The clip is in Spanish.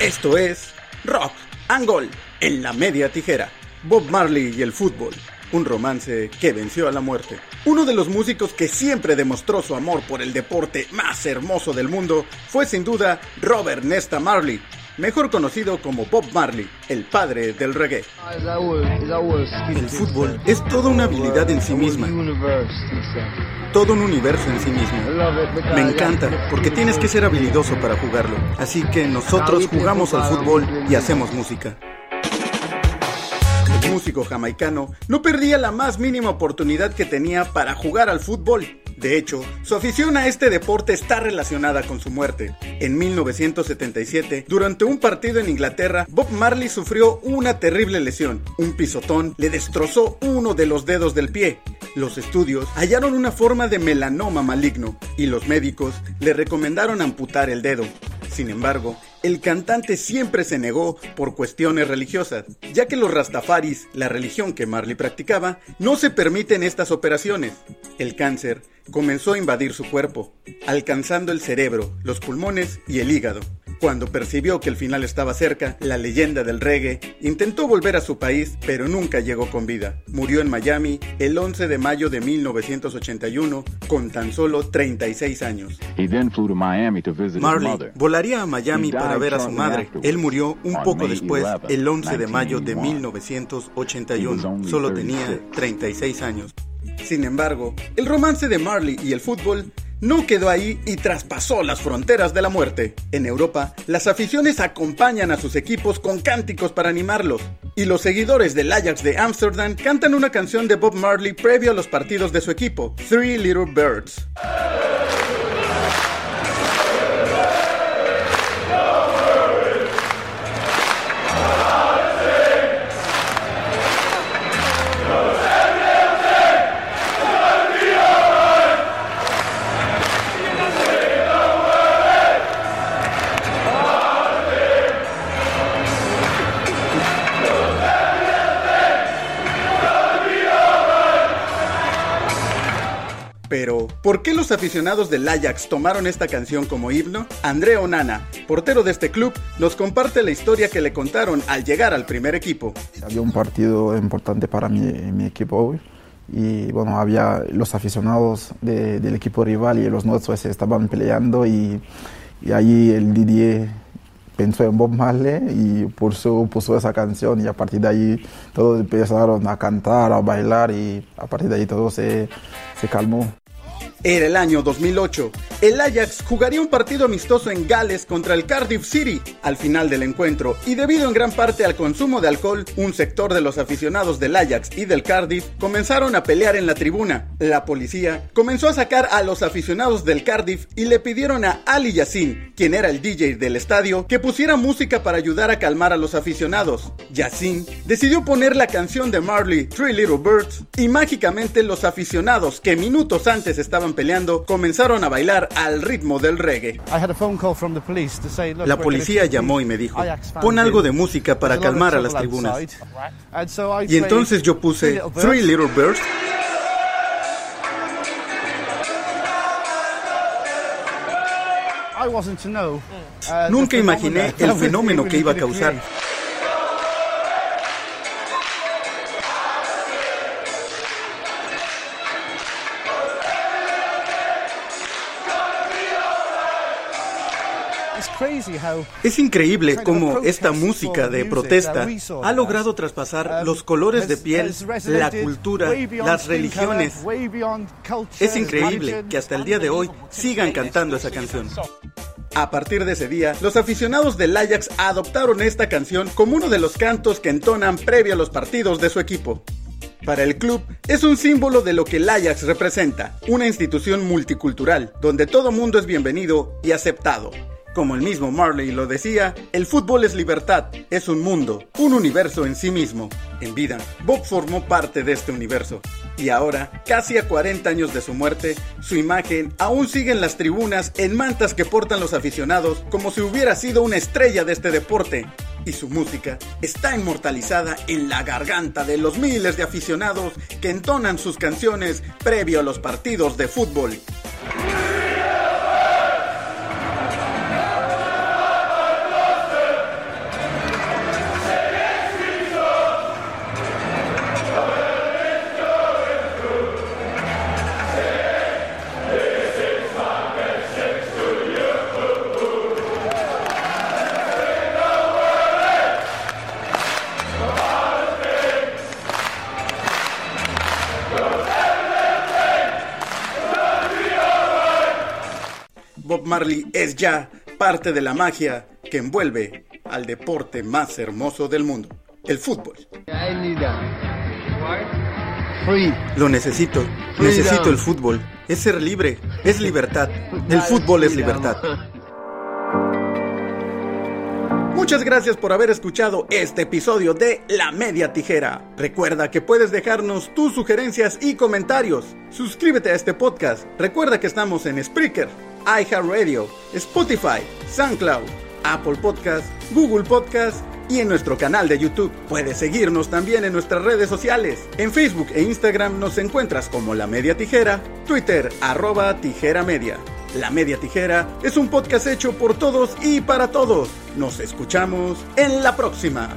Esto es Rock and Gold en la media tijera. Bob Marley y el fútbol. Un romance que venció a la muerte. Uno de los músicos que siempre demostró su amor por el deporte más hermoso del mundo fue sin duda Robert Nesta Marley, mejor conocido como Bob Marley, el padre del reggae. El fútbol es toda una habilidad en sí misma, todo un universo en sí mismo. Me encanta porque tienes que ser habilidoso para jugarlo, así que nosotros jugamos al fútbol y hacemos música. El músico jamaicano no perdía la más mínima oportunidad que tenía para jugar al fútbol. De hecho, su afición a este deporte está relacionada con su muerte. En 1977, durante un partido en Inglaterra, Bob Marley sufrió una terrible lesión. Un pisotón le destrozó uno de los dedos del pie. Los estudios hallaron una forma de melanoma maligno y los médicos le recomendaron amputar el dedo. Sin embargo, el cantante siempre se negó por cuestiones religiosas, ya que los rastafaris, la religión que Marley practicaba, no se permiten estas operaciones. El cáncer comenzó a invadir su cuerpo, alcanzando el cerebro, los pulmones y el hígado. Cuando percibió que el final estaba cerca, la leyenda del reggae intentó volver a su país, pero nunca llegó con vida. Murió en Miami el 11 de mayo de 1981 con tan solo 36 años. Marley volaría a Miami para ver a su madre. Él murió un poco después, el 11 de mayo de 1981. Solo tenía 36 años. Sin embargo, el romance de Marley y el fútbol no quedó ahí y traspasó las fronteras de la muerte. En Europa, las aficiones acompañan a sus equipos con cánticos para animarlos, y los seguidores del Ajax de Ámsterdam cantan una canción de Bob Marley previo a los partidos de su equipo, Three Little Birds. Pero, ¿por qué los aficionados del Ajax tomaron esta canción como himno? André Onana, portero de este club, nos comparte la historia que le contaron al llegar al primer equipo. Había un partido importante para mi, equipo hoy y bueno, había los aficionados de, del equipo rival y los nuestros estaban peleando y, y ahí el Didier pensó en Bob Marley y puso, puso esa canción y a partir de ahí todos empezaron a cantar, a bailar y a partir de ahí todo se, se calmó. Era el año 2008. El Ajax jugaría un partido amistoso en Gales contra el Cardiff City al final del encuentro y debido en gran parte al consumo de alcohol, un sector de los aficionados del Ajax y del Cardiff comenzaron a pelear en la tribuna. La policía comenzó a sacar a los aficionados del Cardiff y le pidieron a Ali Yassin, quien era el DJ del estadio, que pusiera música para ayudar a calmar a los aficionados. Yassin decidió poner la canción de Marley, Three Little Birds, y mágicamente los aficionados que minutos antes estaban peleando comenzaron a bailar al ritmo del reggae. La policía llamó y me dijo, pon algo de música para calmar a las tribunas. Y entonces yo puse Three Little Birds. Nunca imaginé el fenómeno que iba a causar. Es increíble cómo esta música de protesta ha logrado traspasar los colores de piel, la cultura, las religiones. Es increíble que hasta el día de hoy sigan cantando esa canción. A partir de ese día, los aficionados del Ajax adoptaron esta canción como uno de los cantos que entonan previo a los partidos de su equipo. Para el club es un símbolo de lo que el Ajax representa, una institución multicultural, donde todo mundo es bienvenido y aceptado. Como el mismo Marley lo decía, el fútbol es libertad, es un mundo, un universo en sí mismo. En vida, Bob formó parte de este universo. Y ahora, casi a 40 años de su muerte, su imagen aún sigue en las tribunas en mantas que portan los aficionados como si hubiera sido una estrella de este deporte. Y su música está inmortalizada en la garganta de los miles de aficionados que entonan sus canciones previo a los partidos de fútbol. Bob Marley es ya parte de la magia que envuelve al deporte más hermoso del mundo, el fútbol. Lo necesito, necesito el fútbol, es ser libre, es libertad, el fútbol es libertad. Muchas gracias por haber escuchado este episodio de La Media Tijera. Recuerda que puedes dejarnos tus sugerencias y comentarios. Suscríbete a este podcast. Recuerda que estamos en Spreaker, iHeartRadio, Spotify, SoundCloud, Apple Podcast, Google Podcast y en nuestro canal de YouTube. Puedes seguirnos también en nuestras redes sociales. En Facebook e Instagram nos encuentras como La Media Tijera, Twitter arroba Tijera Media. La Media Tijera es un podcast hecho por todos y para todos. Nos escuchamos en la próxima.